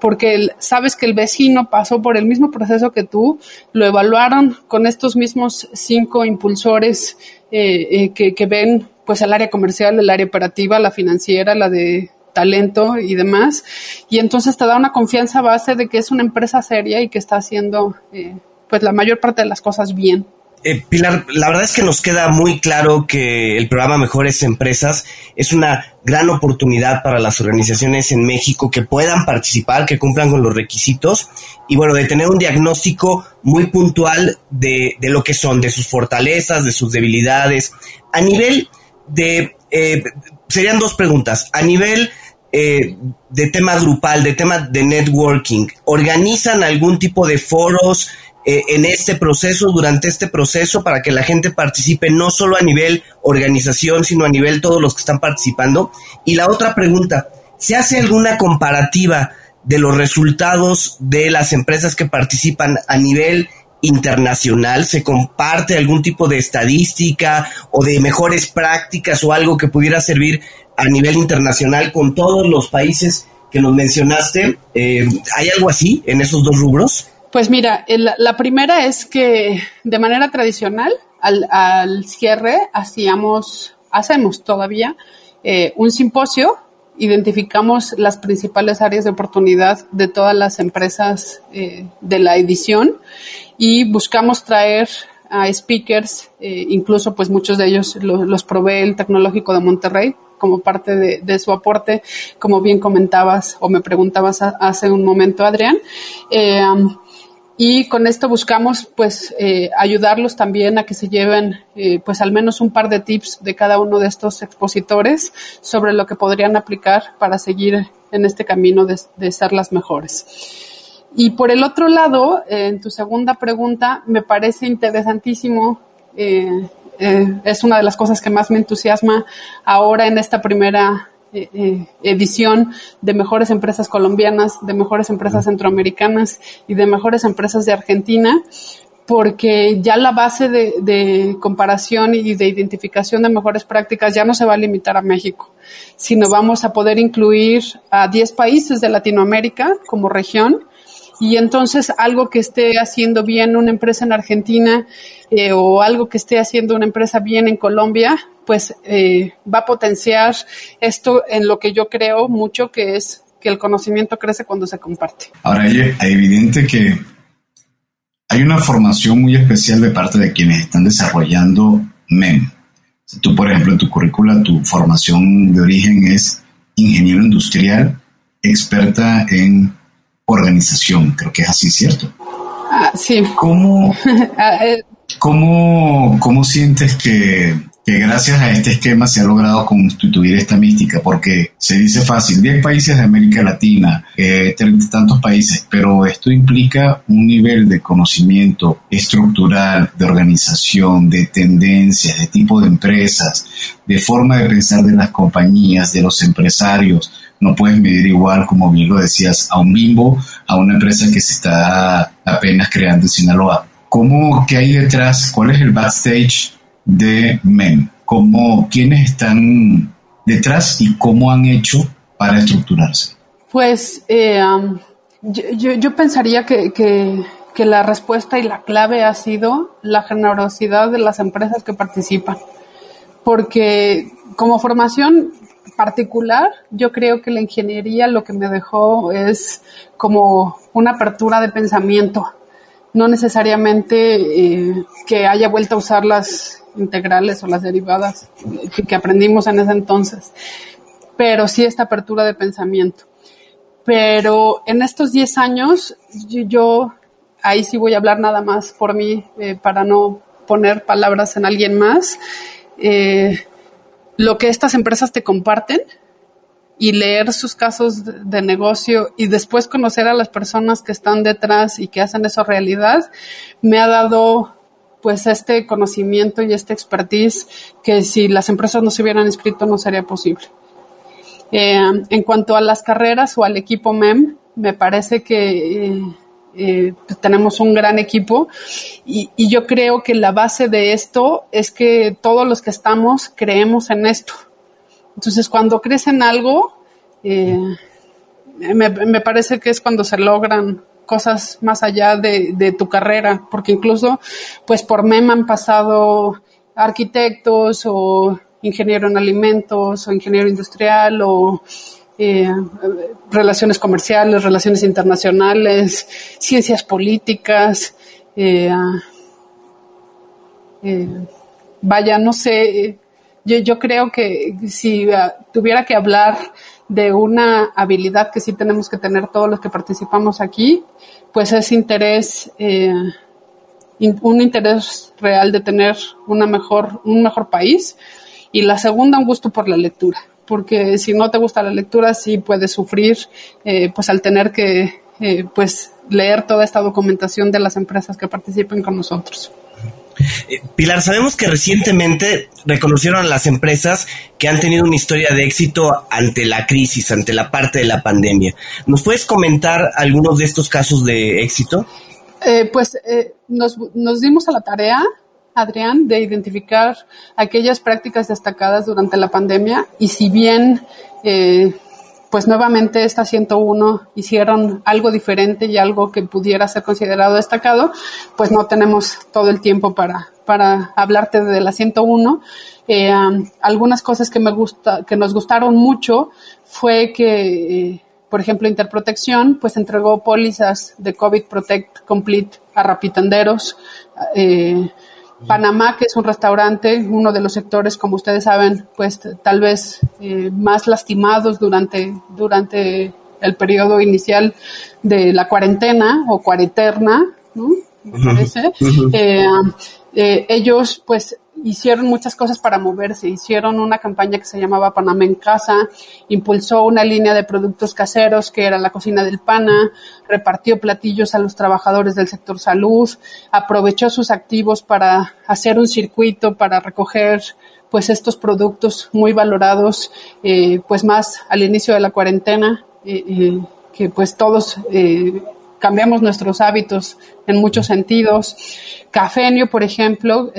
Porque sabes que el vecino pasó por el mismo proceso que tú, lo evaluaron con estos mismos cinco impulsores eh, eh, que, que ven pues el área comercial, el área operativa, la financiera, la de talento y demás. Y entonces te da una confianza base de que es una empresa seria y que está haciendo eh, pues la mayor parte de las cosas bien. Eh, Pilar, la verdad es que nos queda muy claro que el programa Mejores Empresas es una gran oportunidad para las organizaciones en México que puedan participar, que cumplan con los requisitos y bueno, de tener un diagnóstico muy puntual de, de lo que son, de sus fortalezas, de sus debilidades. A nivel de, eh, serían dos preguntas. A nivel eh, de tema grupal, de tema de networking, organizan algún tipo de foros eh, en este proceso, durante este proceso, para que la gente participe no solo a nivel organización, sino a nivel todos los que están participando. Y la otra pregunta, ¿se hace alguna comparativa de los resultados de las empresas que participan a nivel internacional? ¿Se comparte algún tipo de estadística o de mejores prácticas o algo que pudiera servir a nivel internacional con todos los países que nos mencionaste. Eh, ¿Hay algo así en esos dos rubros? Pues mira, la primera es que de manera tradicional al, cierre hacíamos, hacemos todavía eh, un simposio, identificamos las principales áreas de oportunidad de todas las empresas eh, de la edición y buscamos traer a speakers, incluso pues muchos de ellos los provee el Tecnológico de Monterrey, como parte de, su aporte, como bien comentabas o me preguntabas hace un momento, Adrián. Eh, y con esto buscamos pues eh, ayudarlos también a que se lleven eh, pues al menos un par de tips de cada uno de estos expositores sobre lo que podrían aplicar para seguir en este camino de, ser las mejores. Y por el otro lado, en tu segunda pregunta, me parece interesantísimo eh, eh, es una de las cosas que más me entusiasma ahora en esta primera eh, eh, edición de mejores empresas colombianas, de mejores empresas centroamericanas y de mejores empresas de Argentina, porque ya la base de, de, comparación y de identificación de mejores prácticas ya no se va a limitar a México, sino vamos a poder incluir a 10 países de Latinoamérica como región. Y entonces algo que esté haciendo bien una empresa en Argentina eh, o algo que esté haciendo una empresa bien en Colombia, pues eh, va a potenciar esto en lo que yo creo mucho, que es que el conocimiento crece cuando se comparte. Ahora, es evidente que hay una formación muy especial de parte de quienes están desarrollando MEM. Tú, por ejemplo, en tu currícula, tu formación de origen es ingeniero industrial, experta en organización, creo que es así, ¿cierto? Ah, sí. ¿Cómo, (laughs) ah, eh. cómo, cómo sientes que que gracias a este esquema se ha logrado constituir esta mística, porque se dice fácil, 10 países de América Latina, eh, tantos países, pero esto implica un nivel de conocimiento estructural, de organización, de tendencias, de tipo de empresas, de forma de pensar de las compañías, de los empresarios. No puedes medir igual, como bien lo decías, a un bimbo, a una empresa que se está apenas creando en Sinaloa. ¿Cómo, qué hay detrás? ¿Cuál es el backstage de MEM, cómo, quiénes están detrás y cómo han hecho para estructurarse. Pues eh, yo, pensaría que, que, la respuesta y la clave ha sido la generosidad de las empresas que participan, porque como formación particular, yo creo que la ingeniería lo que me dejó es como una apertura de pensamiento, no necesariamente eh, que haya vuelto a usar las integrales o las derivadas que, aprendimos en ese entonces, pero sí esta apertura de pensamiento. Pero en estos 10 años, yo, ahí sí voy a hablar nada más por mí, eh, para no poner palabras en alguien más. Eh, lo que estas empresas te comparten y leer sus casos de, negocio y después conocer a las personas que están detrás y que hacen eso realidad, me ha dado pues este conocimiento y este expertise que si las empresas no se hubieran inscrito no sería posible. Eh, en cuanto a las carreras o al equipo MEM, me parece que eh, eh, tenemos un gran equipo y, yo creo que la base de esto es que todos los que estamos creemos en esto. Entonces, cuando crees en algo, me, me parece que es cuando se logran cosas más allá de, tu carrera, porque incluso pues por MEM han pasado arquitectos o ingeniero en alimentos o ingeniero industrial o eh, relaciones comerciales, relaciones internacionales, ciencias políticas. Eh, eh, vaya, no sé, yo, yo creo que si ah, tuviera que hablar de una habilidad que sí tenemos que tener todos los que participamos aquí, pues es interés, eh, un interés real de tener una mejor, un mejor país. Y la segunda, un gusto por la lectura, porque si no te gusta la lectura, sí puedes sufrir, eh, pues al tener que, eh, pues leer toda esta documentación de las empresas que participen con nosotros. Eh, Pilar, sabemos que recientemente reconocieron a las empresas que han tenido una historia de éxito ante la crisis, ante la parte de la pandemia. ¿Nos puedes comentar algunos de estos casos de éxito? Eh, pues eh, nos, nos dimos a la tarea, Adrián, de identificar aquellas prácticas destacadas durante la pandemia y si bien pues nuevamente esta 101 hicieron algo diferente y algo que pudiera ser considerado destacado, pues no tenemos todo el tiempo para, para hablarte de la 101. Eh, algunas cosas que me gusta, que nos gustaron mucho fue que, eh, por ejemplo, Interprotección, pues entregó pólizas de COVID Protect Complete a rapitanderos. Eh, Panamá, que es un restaurante, uno de los sectores, como ustedes saben, pues tal vez eh, más lastimados durante, durante el periodo inicial de la cuarentena o cuareterna, ¿no? Me parece. Eh, eh, ellos, pues, hicieron muchas cosas para moverse. Hicieron una campaña que se llamaba Panamá en Casa, impulsó una línea de productos caseros que era la cocina del pana, repartió platillos a los trabajadores del sector salud, aprovechó sus activos para hacer un circuito para recoger pues estos productos muy valorados, eh, pues más al inicio de la cuarentena, eh, eh, que pues todos cambiamos nuestros hábitos en muchos sentidos. Cafenio, por ejemplo,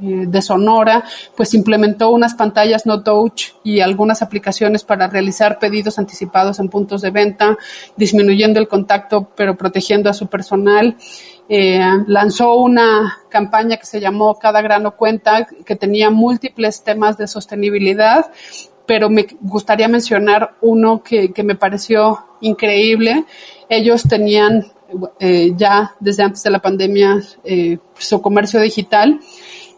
de Sonora, pues implementó unas pantallas no touch y algunas aplicaciones para realizar pedidos anticipados en puntos de venta, disminuyendo el contacto pero protegiendo a su personal. Eh, lanzó una campaña que se llamó Cada grano cuenta, que tenía múltiples temas de sostenibilidad, pero me gustaría mencionar uno que, me pareció increíble. Ellos tenían eh, ya desde antes de la pandemia eh, su comercio digital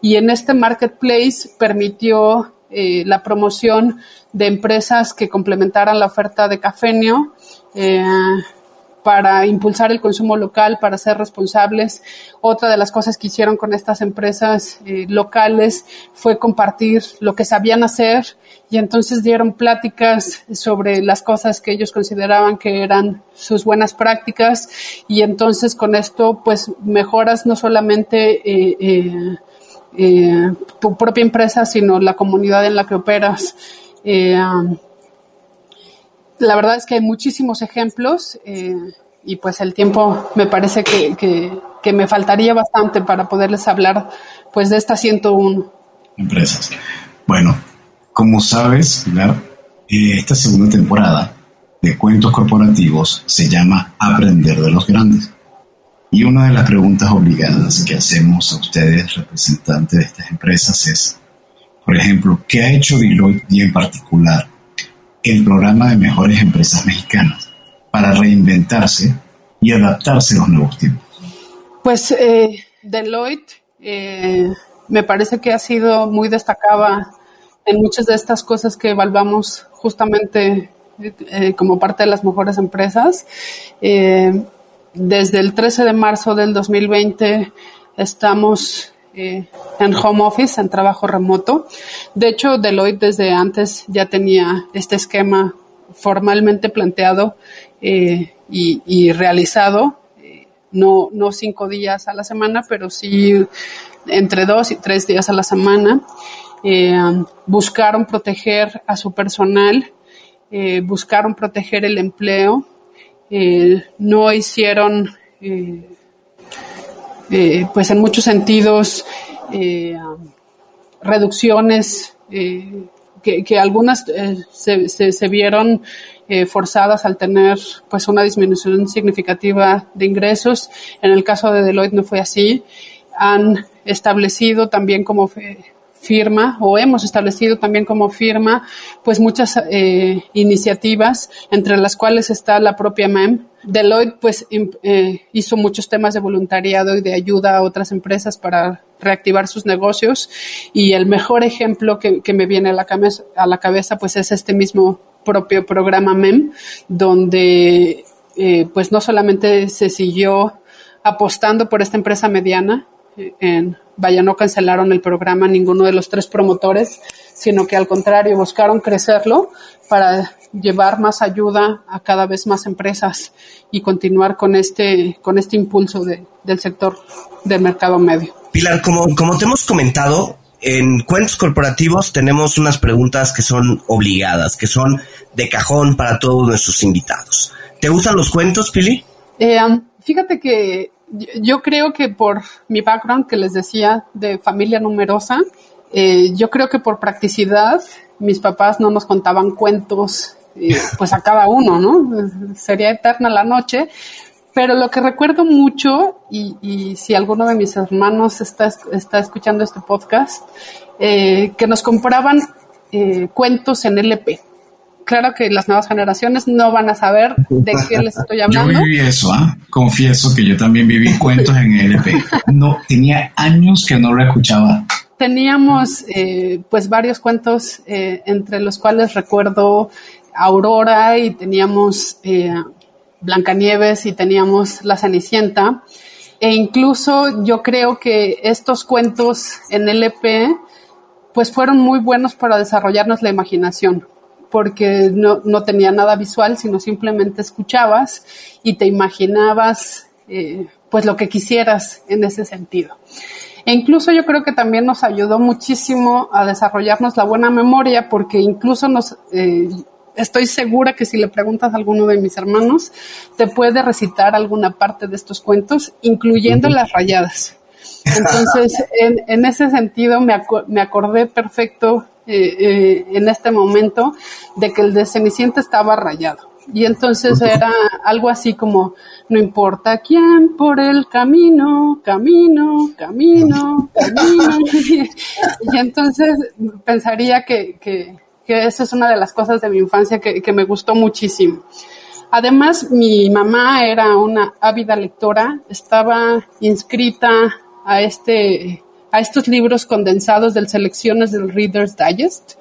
y en este marketplace permitió eh, la promoción de empresas que complementaran la oferta de Cafenio para impulsar el consumo local, para ser responsables. Otra de las cosas que hicieron con estas empresas eh, locales fue compartir lo que sabían hacer y entonces dieron pláticas sobre las cosas que ellos consideraban que eran sus buenas prácticas y entonces con esto pues mejoras no solamente eh, eh, tu propia empresa, sino la comunidad en la que operas. Um, la verdad es que hay muchísimos ejemplos eh, y pues el tiempo me parece que, me faltaría bastante para poderles hablar pues de estas 101 empresas. Bueno, como sabes, eh, esta segunda temporada de Cuentos Corporativos se llama Aprender de los Grandes. Y una de las preguntas obligadas que hacemos a ustedes, representantes de estas empresas, es, por ejemplo, ¿qué ha hecho Deloitte y en particular el programa de mejores empresas mexicanas para reinventarse y adaptarse a los nuevos tiempos? Pues eh, Deloitte eh, me parece que ha sido muy destacada en muchas de estas cosas que evaluamos justamente eh, como parte de las mejores empresas. Desde el 13 de marzo del 2020 estamos eh, en home office, en trabajo remoto. De hecho, Deloitte desde antes ya tenía este esquema formalmente planteado eh, y, realizado, eh, no, no cinco días a la semana, pero sí entre dos y tres días a la semana. buscaron proteger a su personal, buscaron proteger el empleo, no hicieron eh, pues en muchos sentidos, eh, reducciones eh, que, algunas se, se, vieron forzadas al tener pues una disminución significativa de ingresos. En el caso de Deloitte no fue así. Han establecido también como firma o hemos establecido también como firma pues muchas iniciativas entre las cuales está la propia MEM Deloitte pues eh, hizo muchos temas de voluntariado y de ayuda a otras empresas para reactivar sus negocios. Y el mejor ejemplo que, me viene a la, cabeza, a la cabeza pues es este mismo propio programa MEM donde eh, pues no solamente se siguió apostando por esta empresa mediana eh, en vaya no cancelaron el programa ninguno de los tres promotores sino que al contrario buscaron crecerlo para llevar más ayuda a cada vez más empresas y continuar con este, con este impulso del sector del mercado medio. Pilar, como, como te hemos comentado, en cuentos corporativos tenemos unas preguntas que son obligadas, que son de cajón para todos nuestros invitados. ¿Te gustan los cuentos, Pili? Eh, fíjate que yo creo que por mi background que les decía de familia numerosa, eh, yo creo que por practicidad mis papás no nos contaban cuentos (laughs) pues a cada uno, ¿no? Sería eterna la noche. Pero lo que recuerdo mucho, y, si alguno de mis hermanos está, está escuchando este podcast, eh, que nos compraban eh, cuentos en LP. Claro que las nuevas generaciones no van a saber de qué les estoy hablando. Yo viví eso, ¿ah? confieso que yo también viví cuentos en LP. No, tenía años que no lo escuchaba teníamos eh, pues varios cuentos entre los cuales recuerdo Aurora y teníamos eh, Blancanieves y teníamos La Cenicienta. E incluso yo creo que estos cuentos en LP pues fueron muy buenos para desarrollarnos la imaginación, porque no, no tenía nada visual, sino simplemente escuchabas y te imaginabas eh, pues lo que quisieras en ese sentido. E incluso yo creo que también nos ayudó muchísimo a desarrollarnos la buena memoria, porque incluso nos, eh, estoy segura que si le preguntas a alguno de mis hermanos, te puede recitar alguna parte de estos cuentos, incluyendo las rayadas. Entonces, en, ese sentido, me, me acordé perfecto eh, eh, en este momento de que el de Cenicienta estaba rayado. Y entonces era algo así como, no importa quién por el camino, camino, camino, camino. (laughs) y entonces pensaría que, que, que, esa es una de las cosas de mi infancia que, que me gustó muchísimo. Además, mi mamá era una ávida lectora, estaba inscrita a este a estos libros condensados de selecciones del Reader's Digest.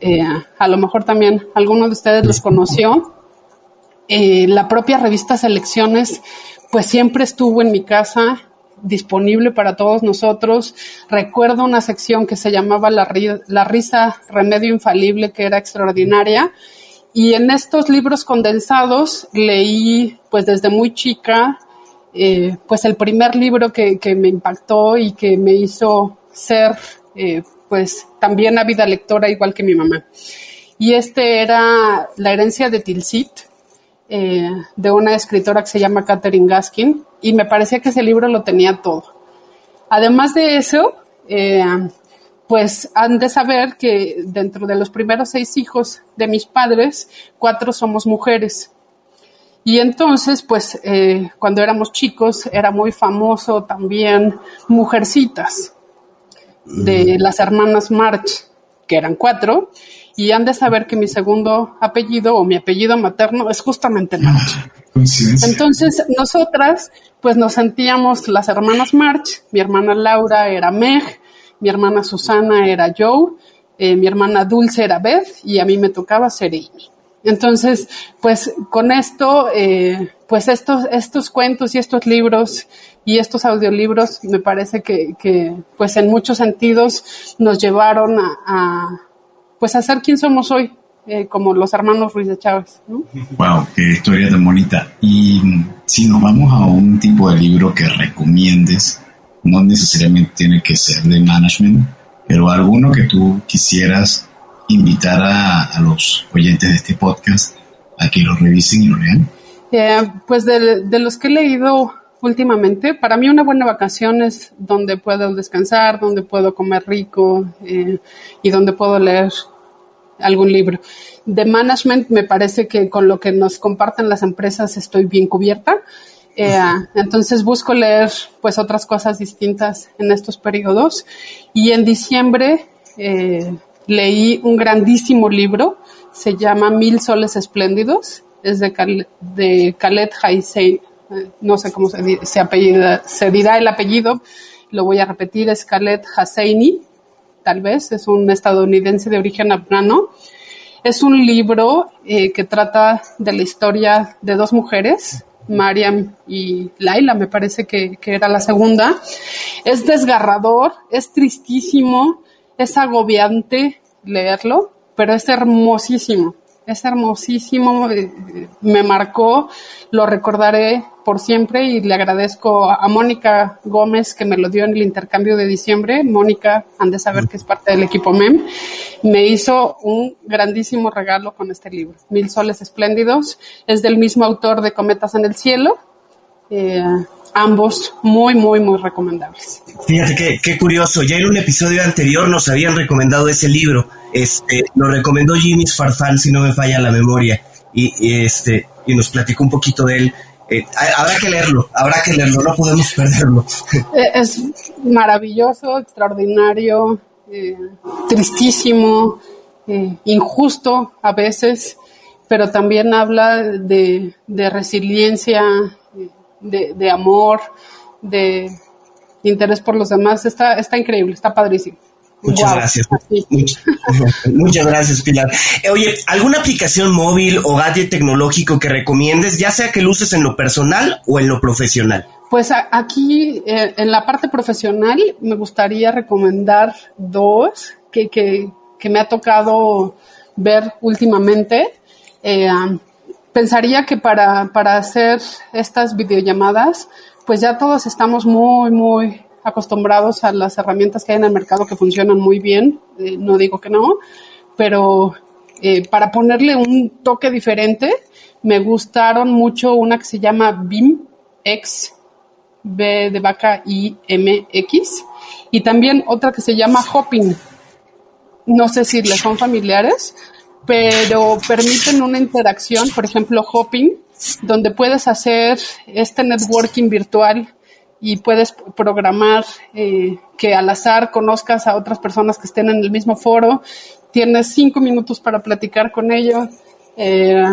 Eh, a lo mejor también alguno de ustedes los conoció. Eh, la propia revista Selecciones, pues siempre estuvo en mi casa disponible para todos nosotros. Recuerdo una sección que se llamaba La, la risa remedio infalible, que era extraordinaria. Y en estos libros condensados leí, pues desde muy chica, eh, pues el primer libro que, me impactó y que me hizo ser eh, pues también ávida lectora igual que mi mamá. Y este era La herencia de Tilsit, eh, de una escritora que se llama Catherine Gaskin, y me parecía que ese libro lo tenía todo. Además de eso, pues han de saber que dentro de los primeros seis hijos de mis padres, cuatro somos mujeres. Y entonces, pues, eh, cuando éramos chicos, era muy famoso también Mujercitas, de mm. las hermanas March, que eran cuatro, y han de saber que mi segundo apellido o mi apellido materno es justamente March. (laughs) Entonces, nosotras, pues nos sentíamos las hermanas March, mi hermana Laura era Meg, mi hermana Susana era Joe, eh, mi hermana Dulce era Beth, y a mí me tocaba ser Amy. Entonces, pues con esto, eh, pues estos, estos cuentos y estos libros y estos audiolibros me parece que, pues en muchos sentidos nos llevaron a, pues a ser quien somos hoy, eh, como los hermanos Ruiz de Chávez. Wow, qué historia tan bonita. Y si nos vamos a un tipo de libro que recomiendes, no necesariamente tiene que ser de management, pero alguno que tú quisieras invitar a, los oyentes de este podcast a que lo revisen y lo lean? Eh, pues de, los que he leído últimamente, para mí una buena vacación es donde puedo descansar, donde puedo comer rico eh, y donde puedo leer algún libro. De management me parece que con lo que nos comparten las empresas estoy bien cubierta. Eh, entonces busco leer pues otras cosas distintas en estos periodos. Y en diciembre leí un grandísimo libro, se llama Mil Soles Espléndidos, es de, Khaled Haisein, no sé cómo se, dirá el apellido, lo voy a repetir, es Khaled Hasseini, tal vez, es un estadounidense de origen afgano. Es un libro eh, que trata de la historia de dos mujeres, Mariam y Laila, me parece que, era la segunda. Es desgarrador, es tristísimo, es agobiante leerlo, pero es hermosísimo, es hermosísimo, eh, me marcó, lo recordaré por siempre y le agradezco a Mónica Gómez que me lo dio en el intercambio de diciembre. Mónica, han de saber que es parte del equipo MEM, me hizo un grandísimo regalo con este libro, Mil Soles Espléndidos. Es del mismo autor de Cometas en el Cielo. Eh, ambos muy, muy, muy recomendables. Fíjate qué, curioso, ya en un episodio anterior nos habían recomendado ese libro, este, lo recomendó Jimmy Farfán, si no me falla la memoria, y, este, y nos platicó un poquito de él. Eh, habrá que leerlo, habrá que leerlo, no podemos (laughs) perderlo. Eh, es maravilloso, extraordinario, eh, tristísimo, injusto a veces, pero también habla de, de resiliencia de, amor, de interés por los demás. Está, está increíble, está padrísimo. Muchas gracias. (laughs) Muchas, gracias, Pilar. Eh, oye, ¿alguna aplicación móvil o gadget tecnológico que recomiendes, ya sea que lo uses en lo personal o en lo profesional? Pues aquí, eh, en la parte profesional, me gustaría recomendar dos que, que, que me ha tocado ver últimamente. Eh, pensaría que para, para hacer estas videollamadas, pues ya todos estamos muy, muy acostumbrados a las herramientas que hay en el mercado que funcionan muy bien, eh, no digo que no, pero eh, para ponerle un toque diferente, me gustaron mucho una que se llama BIM X B de vaca I M X. Y también otra que se llama Hopping. No sé si les son familiares, pero permiten una interacción, por ejemplo, Hopping, donde puedes hacer este networking virtual y puedes programar eh, que al azar conozcas a otras personas que estén en el mismo foro. Tienes cinco minutos para platicar con ellos. Eh,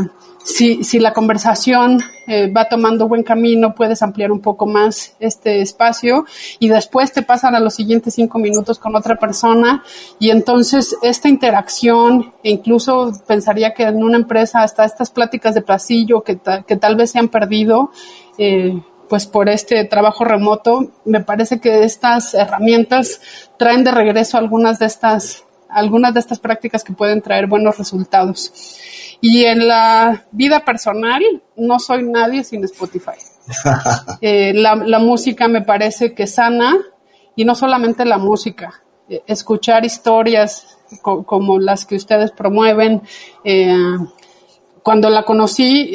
si, si, la conversación eh, va tomando buen camino, puedes ampliar un poco más este espacio y después te pasan a los siguientes cinco minutos con otra persona y entonces esta interacción, e incluso pensaría que en una empresa hasta estas pláticas de pasillo que, que tal vez se han perdido, eh, pues por este trabajo remoto, me parece que estas herramientas traen de regreso algunas de estas, algunas de estas prácticas que pueden traer buenos resultados. Y en la vida personal, no soy nadie sin Spotify. (laughs) Eh, la, música me parece que sana, y no solamente la música, eh, escuchar historias como las que ustedes promueven. Eh, cuando la conocí,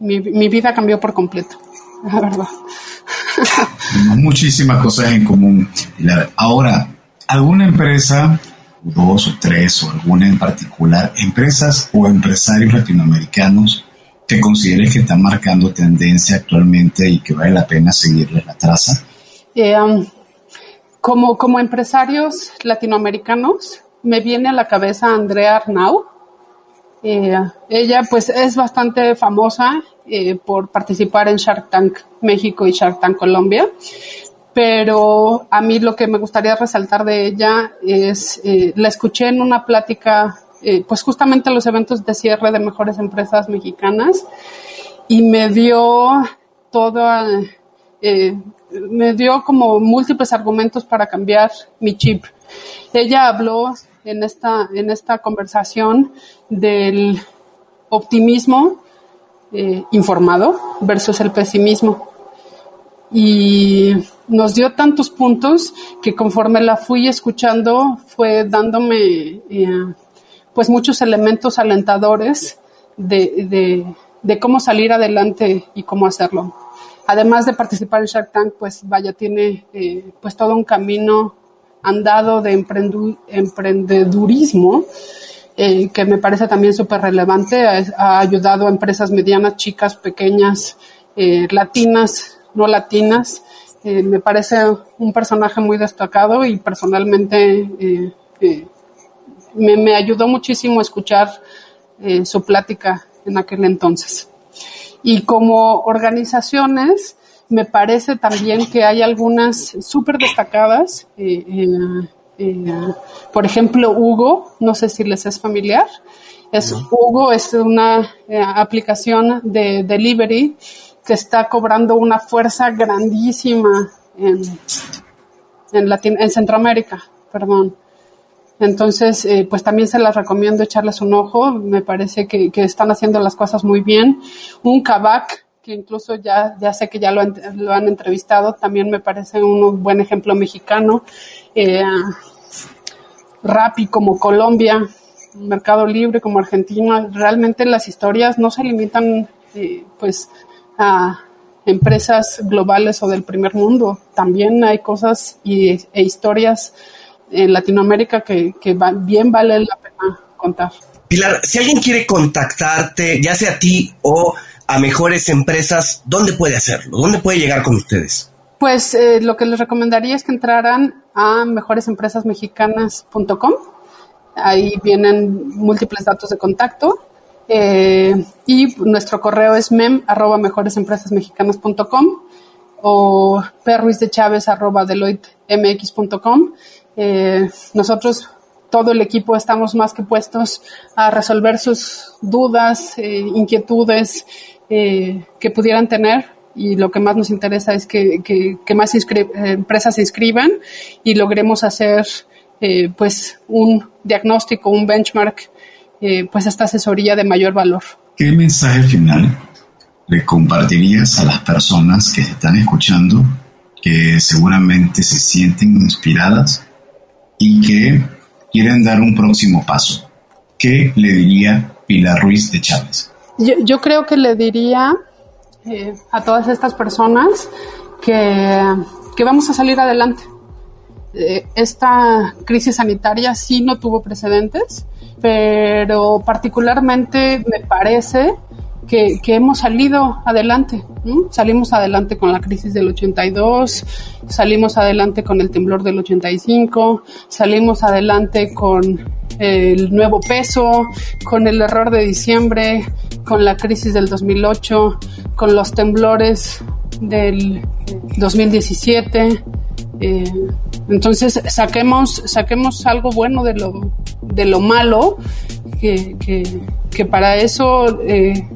mi, mi vida cambió por completo (laughs) la verdad. Muchísimas cosas en común. Ahora, ¿alguna empresa, dos o tres, o alguna en particular, empresas o empresarios latinoamericanos que consideres que están marcando tendencia actualmente y que vale la pena seguirles la traza? Eh, como, como empresarios latinoamericanos, me viene a la cabeza Andrea Arnau. Eh, ella pues es bastante famosa eh, por participar en Shark Tank México y Shark Tank Colombia. Pero a mí lo que me gustaría resaltar de ella es, eh, la escuché en una plática, eh, pues justamente en los eventos de cierre de mejores empresas mexicanas y me dio toda, me dio como múltiples argumentos para cambiar mi chip. Ella habló en esta, en esta conversación del optimismo eh, informado versus el pesimismo. Y nos dio tantos puntos que conforme la fui escuchando fue dándome eh, pues muchos elementos alentadores de, cómo salir adelante y cómo hacerlo. Además de participar en Shark Tank, pues vaya, tiene eh, pues todo un camino andado de emprendedurismo eh, que me parece también súper relevante. Ha, ayudado a empresas medianas, chicas, pequeñas, latinas, no latinas. Eh, me parece un personaje muy destacado y personalmente me, me, ayudó muchísimo a escuchar su plática en aquel entonces. Y como organizaciones, me parece también que hay algunas súper destacadas. Eh, por ejemplo, Hugo, no sé si les es familiar. Es, Hugo es una eh, aplicación de delivery que está cobrando una fuerza grandísima en, en, Centroamérica, perdón. Entonces, eh, pues también se las recomiendo echarles un ojo. Me parece que, están haciendo las cosas muy bien. Un Kavak, que incluso ya, ya sé que ya lo, lo han entrevistado, también me parece un buen ejemplo mexicano eh, Rappi como Colombia, Mercado Libre como Argentina, realmente las historias no se limitan eh, pues a empresas globales o del primer mundo. También hay cosas y, e historias en Latinoamérica que, que bien vale la pena contar. Pilar, si alguien quiere contactarte, ya sea a ti o a mejores empresas, ¿dónde puede hacerlo? ¿Dónde puede llegar con ustedes? Pues eh, lo que les recomendaría es que entraran a mejoresempresasmexicanas.com. Ahí vienen múltiples datos de contacto. Eh, y nuestro correo es mem arroba mejoresempresasmexicanas.com o perruizdechávez arroba deloittemx.com. Eh, nosotros, todo el equipo, estamos más que puestos a resolver sus dudas, inquietudes que pudieran tener y lo que más nos interesa es que, que, más empresas se inscriban y logremos hacer eh, pues un diagnóstico, un benchmark, eh, pues esta asesoría de mayor valor. ¿Qué mensaje final le compartirías a las personas que están escuchando, que seguramente se sienten inspiradas y que quieren dar un próximo paso? ¿Qué le diría Pilar Ruiz de Chávez? Yo, yo creo que le diría eh, a todas estas personas que, que vamos a salir adelante. Eh, esta crisis sanitaria sí no tuvo precedentes, pero particularmente me parece que, hemos salido adelante. Salimos adelante con la crisis del 82, salimos adelante con el temblor del 85, salimos adelante con el nuevo peso, con el error de diciembre, con la crisis del 2008, con los temblores del 2017. Eh, entonces saquemos, saquemos algo bueno de lo, de lo malo, que, que, para eso eh,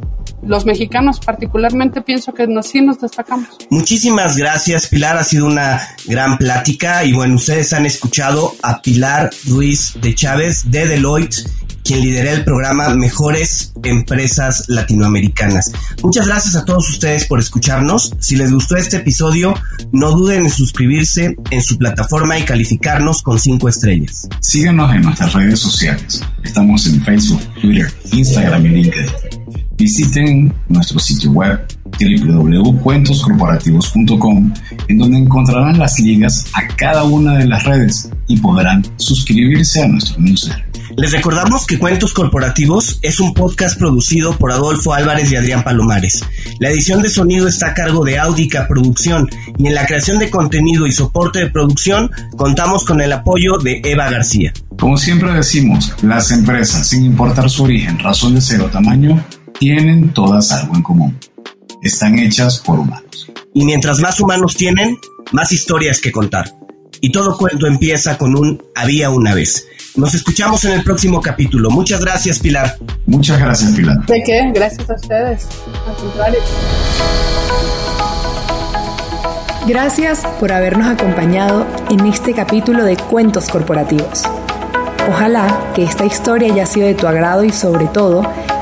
los mexicanos particularmente pienso que nos, sí nos destacamos. Muchísimas gracias Pilar, ha sido una gran plática y bueno, ustedes han escuchado a Pilar Ruiz de Chávez de Deloitte quien lidera el programa Mejores Empresas Latinoamericanas. Muchas gracias a todos ustedes por escucharnos. Si les gustó este episodio, no duden en suscribirse en su plataforma y calificarnos con cinco estrellas. Síganos en nuestras redes sociales. Estamos en Facebook, Twitter, Instagram y LinkedIn. Visiten nuestro sitio web www.cuentoscorporativos.com en donde encontrarán las ligas a cada una de las redes y podrán suscribirse a nuestro newsletter. Les recordamos que Cuentos Corporativos es un podcast producido por Adolfo Álvarez y Adrián Palomares. La edición de sonido está a cargo de Audica Producción y en la creación de contenido y soporte de producción contamos con el apoyo de Eva García. Como siempre decimos, las empresas, sin importar su origen, razón de ser o tamaño, tienen todas algo en común. Están hechas por humanos. Y mientras más humanos tienen, más historias que contar. Y todo cuento empieza con un había una vez. Nos escuchamos en el próximo capítulo. Muchas gracias, Pilar. Muchas gracias, Pilar. ¿De qué? Gracias a ustedes. Al contrario. Gracias por habernos acompañado en este capítulo de Cuentos Corporativos. Ojalá que esta historia haya sido de tu agrado y sobre todo